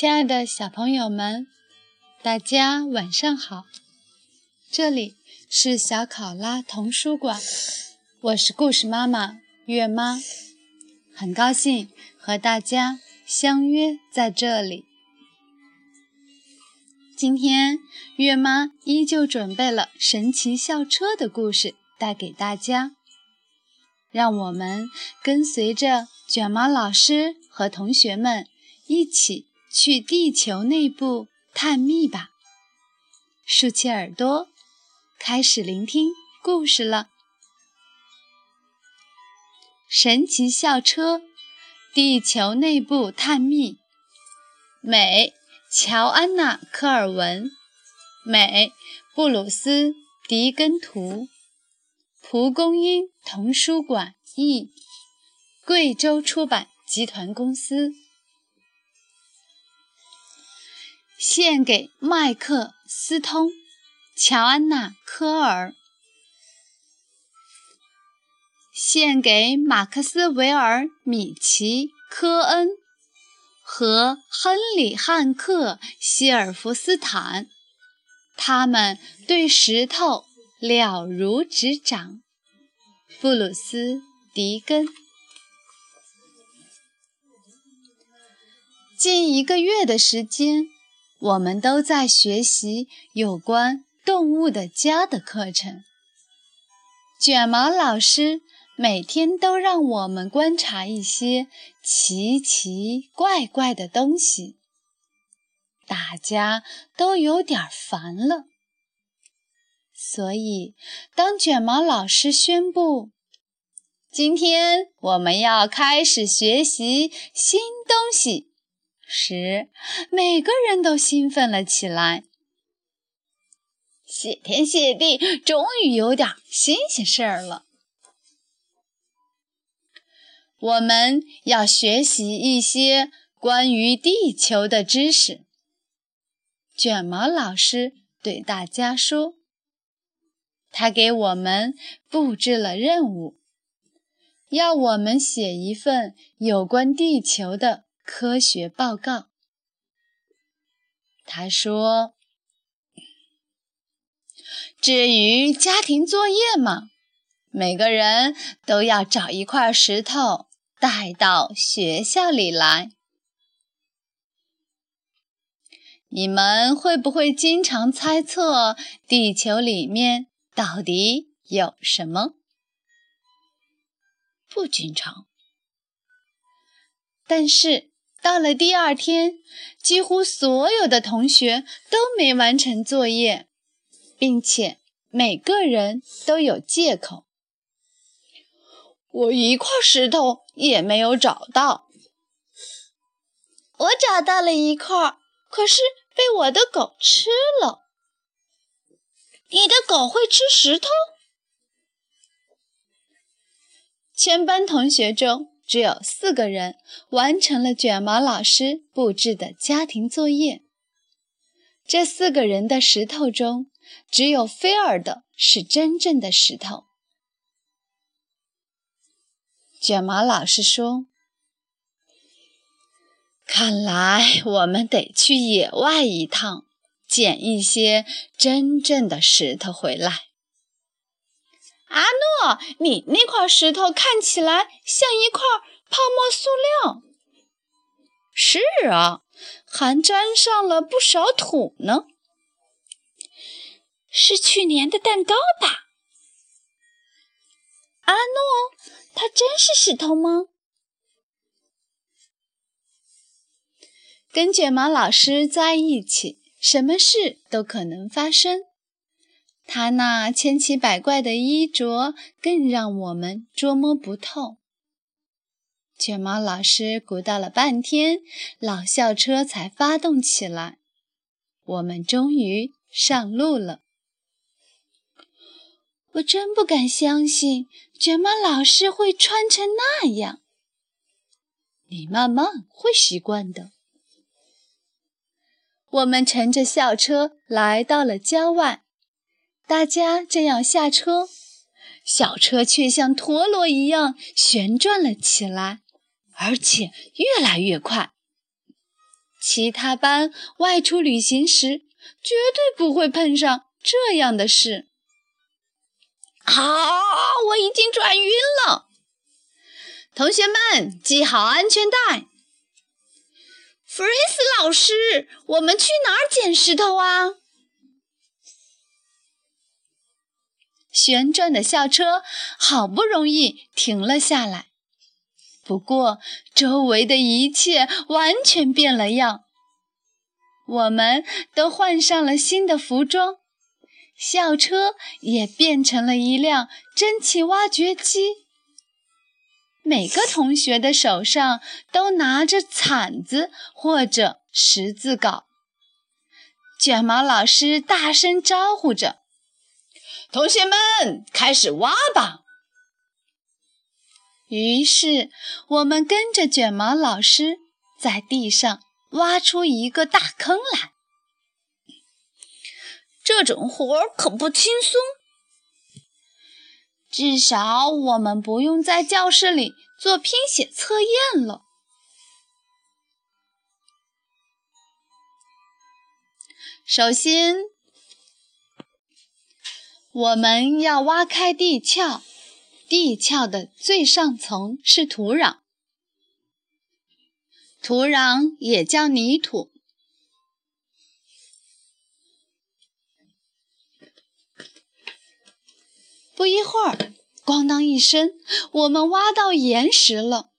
亲爱的小朋友们，大家晚上好！这里是小考拉童书馆，我是故事妈妈月妈，很高兴和大家相约在这里。今天月妈依旧准备了神奇校车的故事带给大家，让我们跟随着卷毛老师和同学们一起去地球内部探秘吧！竖起耳朵，开始聆听故事了。神奇校车，地球内部探秘，美。乔安娜·科尔文，美，布鲁斯·迪根图，蒲公英童书馆译，贵州出版集团公司。献给麦克斯通·乔安娜·科尔，献给马克斯韦尔·米奇·科恩。和亨利·汉克·希尔弗斯坦，他们对石头了如指掌。布鲁斯·迪根。近一个月的时间，我们都在学习有关动物的家的课程。卷毛老师。每天都让我们观察一些奇奇怪怪的东西，大家都有点烦了。所以，当卷毛老师宣布今天我们要开始学习新东西时，每个人都兴奋了起来。谢天谢地，终于有点新鲜事儿了！我们要学习一些关于地球的知识。卷毛老师对大家说：“他给我们布置了任务，要我们写一份有关地球的科学报告。”他说：“至于家庭作业嘛，每个人都要找一块石头。”带到学校里来。你们会不会经常猜测地球里面到底有什么？不经常。但是到了第二天，几乎所有的同学都没完成作业，并且每个人都有借口。我一块石头也没有找到。我找到了一块，可是被我的狗吃了。你的狗会吃石头？全班同学中只有四个人完成了卷毛老师布置的家庭作业。这四个人的石头中，只有菲尔的是真正的石头。卷毛老师说：“看来我们得去野外一趟，捡一些真正的石头回来。”阿诺，你那块石头看起来像一块泡沫塑料。是啊，还沾上了不少土呢。是去年的蛋糕吧？阿诺。它真是石头吗？跟卷毛老师在一起，什么事都可能发生。他那千奇百怪的衣着更让我们捉摸不透。卷毛老师鼓捣了半天，老校车才发动起来。我们终于上路了。我真不敢相信。卷毛老师会穿成那样，你慢慢会习惯的。我们乘着校车来到了郊外，大家正要下车，小车却像陀螺一样旋转了起来，而且越来越快。其他班外出旅行时绝对不会碰上这样的事。啊！我已经转晕了。同学们，系好安全带。弗瑞斯老师，我们去哪儿捡石头啊？旋转的校车好不容易停了下来，不过周围的一切完全变了样。我们都换上了新的服装，校车也变成了一辆蒸汽挖掘机。每个同学的手上都拿着铲子或者十字镐。卷毛老师大声招呼着。同学们，开始挖吧！于是我们跟着卷毛老师在地上挖出一个大坑来。这种活儿可不轻松，至少我们不用在教室里做拼写测验了。首先。我们要挖开地壳，地壳的最上层是土壤，土壤也叫泥土。不一会儿，咣当一声，我们挖到岩石了。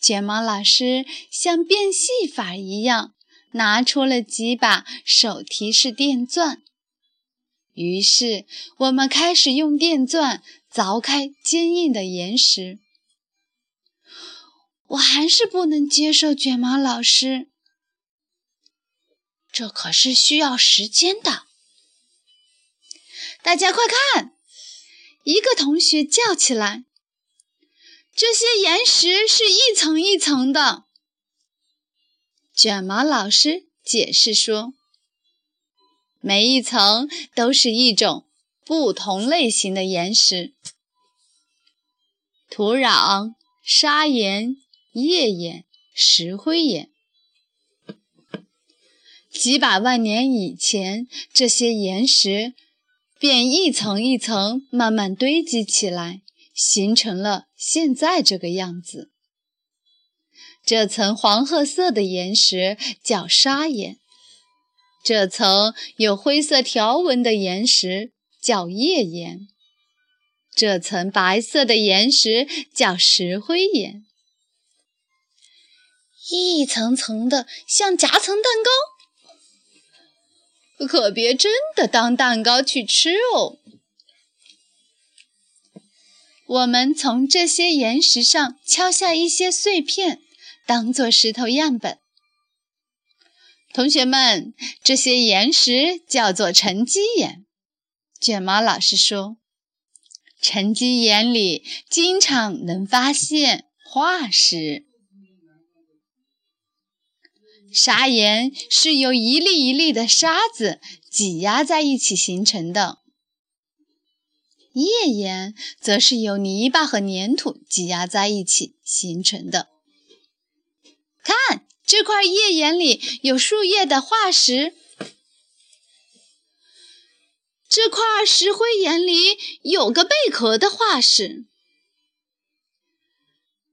卷毛老师像变戏法一样，拿出了几把手提式电钻。于是，我们开始用电钻凿开坚硬的岩石。我还是不能接受卷毛老师，这可是需要时间的。大家快看！一个同学叫起来：“这些岩石是一层一层的。”卷毛老师解释说。每一层都是一种不同类型的岩石：土壤、砂岩、页岩、石灰岩。几百万年以前，这些岩石便一层一层慢慢堆积起来，形成了现在这个样子。这层黄褐色的岩石叫砂岩。这层有灰色条纹的岩石叫页岩，这层白色的岩石叫石灰岩，一层层的像夹层蛋糕，可别真的当蛋糕去吃哦。我们从这些岩石上敲下一些碎片，当做石头样本。同学们，这些岩石叫做沉积岩。卷毛老师说，沉积岩里经常能发现化石。砂岩是由一粒一粒的沙子挤压在一起形成的，页岩则是由泥巴和粘土挤压在一起形成的。看。这块页岩里有树叶的化石，这块石灰岩里有个贝壳的化石。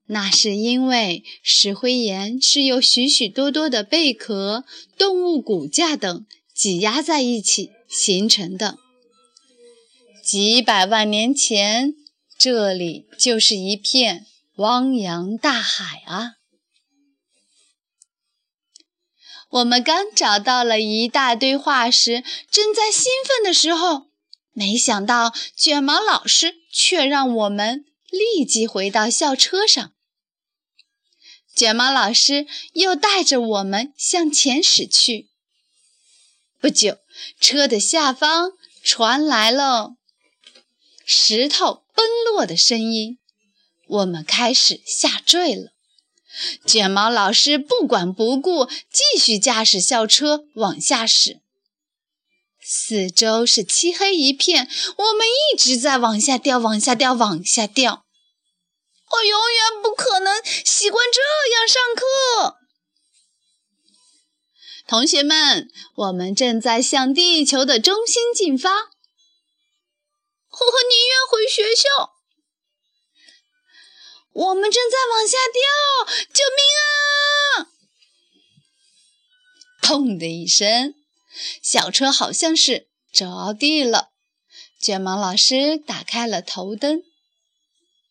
那是因为石灰岩是由许许多多的贝壳、动物骨架等挤压在一起形成的。几百万年前，这里就是一片汪洋大海啊！我们刚找到了一大堆化石，正在兴奋的时候，没想到卷毛老师却让我们立即回到校车上。卷毛老师又带着我们向前驶去。不久，车的下方传来了石头崩落的声音，我们开始下坠了。卷毛老师不管不顾，继续驾驶校车往下驶。四周是漆黑一片，我们一直在往下掉，往下掉，往下掉。我永远不可能习惯这样上课。同学们，我们正在向地球的中心进发。我宁愿回学校。我们正在往下掉，救命啊！砰的一声，小车好像是着地了。卷毛老师打开了头灯，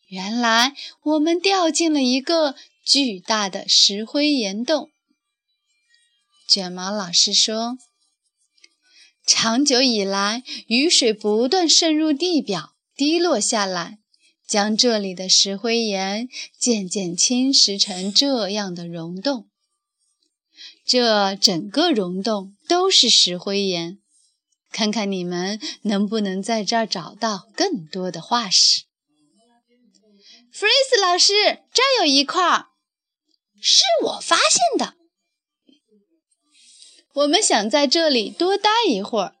原来我们掉进了一个巨大的石灰岩洞。卷毛老师说：“长久以来，雨水不断渗入地表，滴落下来。”将这里的石灰岩渐渐侵蚀成这样的溶洞，这整个溶洞都是石灰岩。看看你们能不能在这儿找到更多的化石。弗瑞斯老师，这有一块，是我发现的。我们想在这里多待一会儿，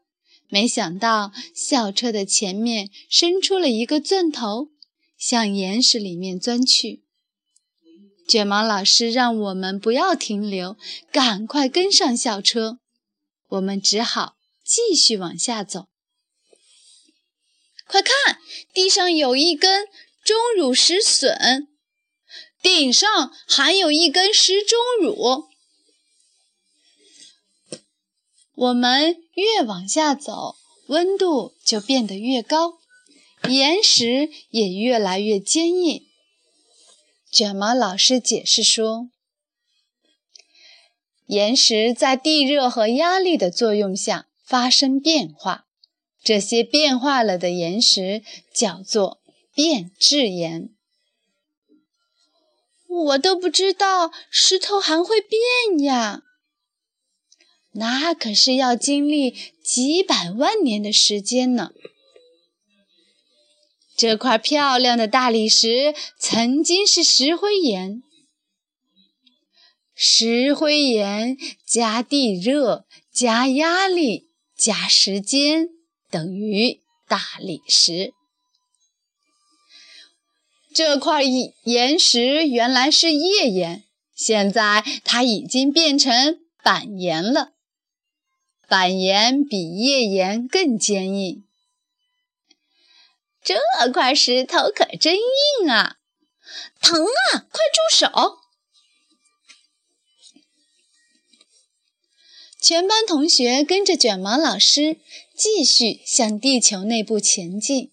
没想到校车的前面伸出了一个钻头。向岩石里面钻去。卷毛老师让我们不要停留，赶快跟上校车。我们只好继续往下走。快看，地上有一根钟乳石笋，顶上还有一根石钟乳。我们越往下走，温度就变得越高。岩石也越来越坚硬。卷毛老师解释说：“岩石在地热和压力的作用下发生变化，这些变化了的岩石叫做变质岩。”我都不知道石头还会变呀！那可是要经历几百万年的时间呢。这块漂亮的大理石曾经是石灰岩，石灰岩加地热加压力加时间等于大理石。这块岩石原来是页岩，现在它已经变成板岩了。板岩比页岩更坚硬。这块石头可真硬啊，疼啊！快住手！全班同学跟着卷毛老师继续向地球内部前进。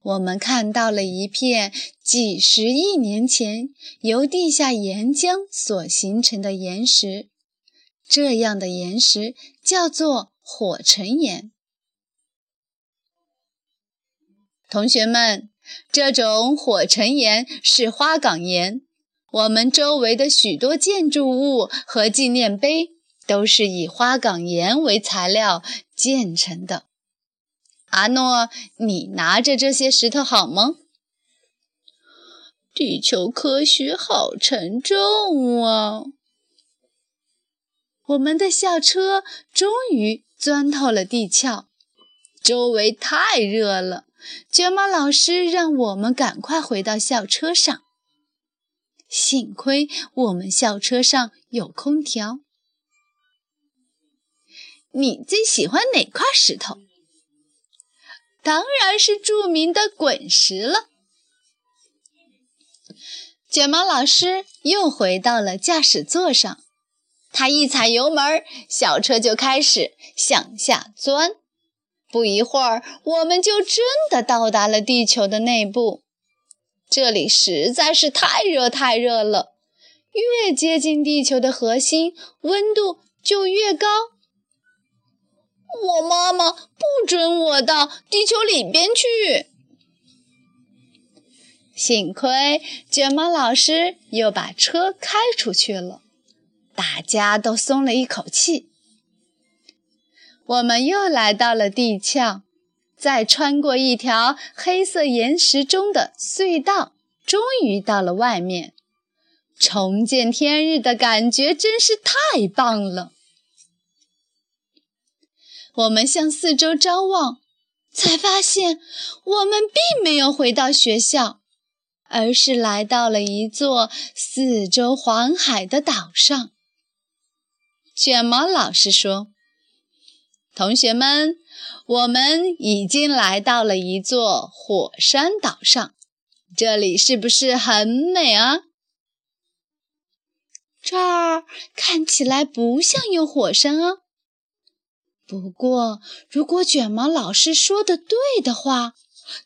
我们看到了一片几十亿年前由地下岩浆所形成的岩石，这样的岩石叫做火成岩。同学们，这种火成岩是花岗岩。我们周围的许多建筑物和纪念碑都是以花岗岩为材料建成的。阿诺，你拿着这些石头好吗？地球科学好沉重啊！我们的校车终于钻透了地壳，周围太热了。卷毛老师让我们赶快回到校车上。幸亏我们校车上有空调。你最喜欢哪块石头？当然是著名的滚石了。卷毛老师又回到了驾驶座上，他一踩油门，小车就开始向下钻。不一会儿，我们就真的到达了地球的内部。这里实在是太热太热了，越接近地球的核心，温度就越高。我妈妈不准我到地球里边去。幸亏卷毛老师又把车开出去了，大家都松了一口气。我们又来到了地壳，再穿过一条黑色岩石中的隧道，终于到了外面。重见天日的感觉真是太棒了！我们向四周张望，才发现我们并没有回到学校，而是来到了一座四周环海的岛上。卷毛老师说：“同学们，我们已经来到了一座火山岛上，这里是不是很美啊？”这儿看起来不像有火山啊。不过，如果卷毛老师说的对的话，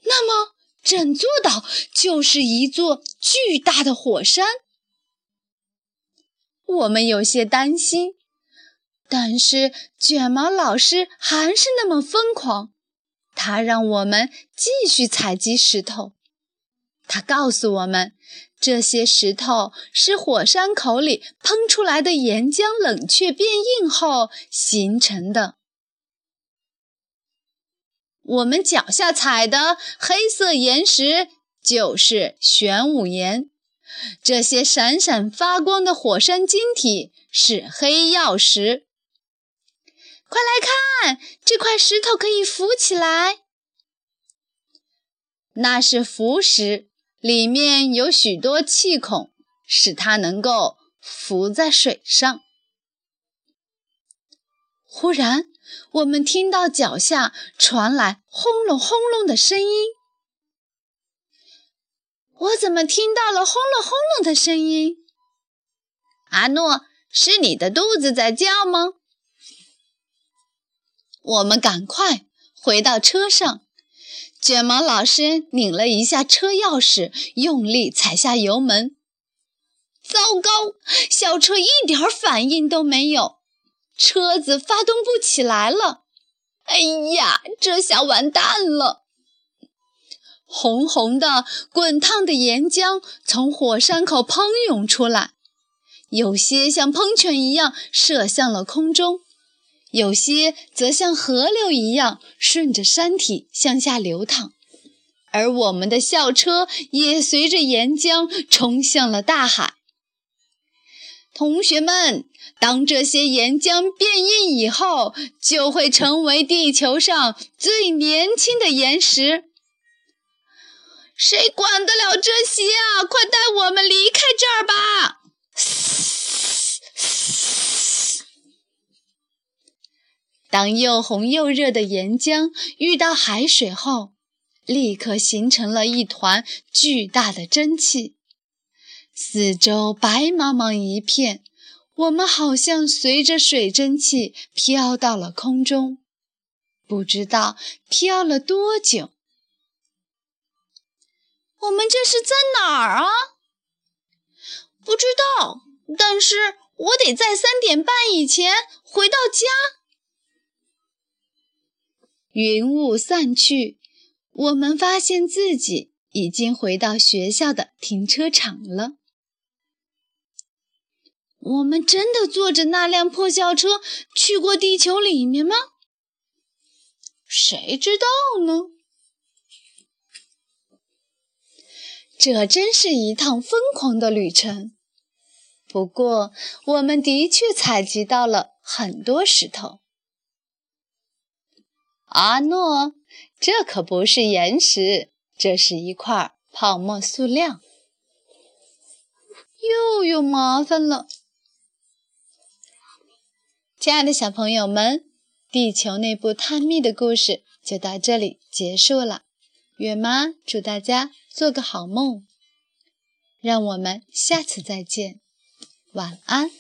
那么整座岛就是一座巨大的火山。我们有些担心，但是卷毛老师还是那么疯狂。他让我们继续采集石头。他告诉我们，这些石头是火山口里喷出来的岩浆冷却变硬后形成的。我们脚下踩的黑色岩石就是玄武岩，这些闪闪发光的火山晶体是黑曜石。快来看，这块石头可以浮起来，那是浮石，里面有许多气孔，使它能够浮在水上。忽然。我们听到脚下传来轰隆轰隆的声音，我怎么听到了轰隆轰隆的声音？阿诺，是你的肚子在叫吗？我们赶快回到车上，卷毛老师拧了一下车钥匙，用力踩下油门。糟糕，小车一点反应都没有。车子发动不起来了，哎呀，这下完蛋了！红红的、滚烫的岩浆从火山口喷涌出来，有些像喷泉一样射向了空中，有些则像河流一样顺着山体向下流淌，而我们的校车也随着岩浆冲向了大海。同学们。当这些岩浆变硬以后，就会成为地球上最年轻的岩石。谁管得了这些啊？快带我们离开这儿吧！当又红又热的岩浆遇到海水后，立刻形成了一团巨大的蒸汽，四周白茫茫一片。我们好像随着水蒸气飘到了空中，不知道飘了多久。我们这是在哪儿啊？不知道，但是我得在三点半以前回到家。云雾散去，我们发现自己已经回到学校的停车场了。我们真的坐着那辆破校车去过地球里面吗？谁知道呢？这真是一趟疯狂的旅程。不过，我们的确采集到了很多石头。阿诺，这可不是岩石，这是一块泡沫塑料。又有麻烦了。亲爱的小朋友们，地球内部探秘的故事就到这里结束了。月妈祝大家做个好梦，让我们下次再见，晚安。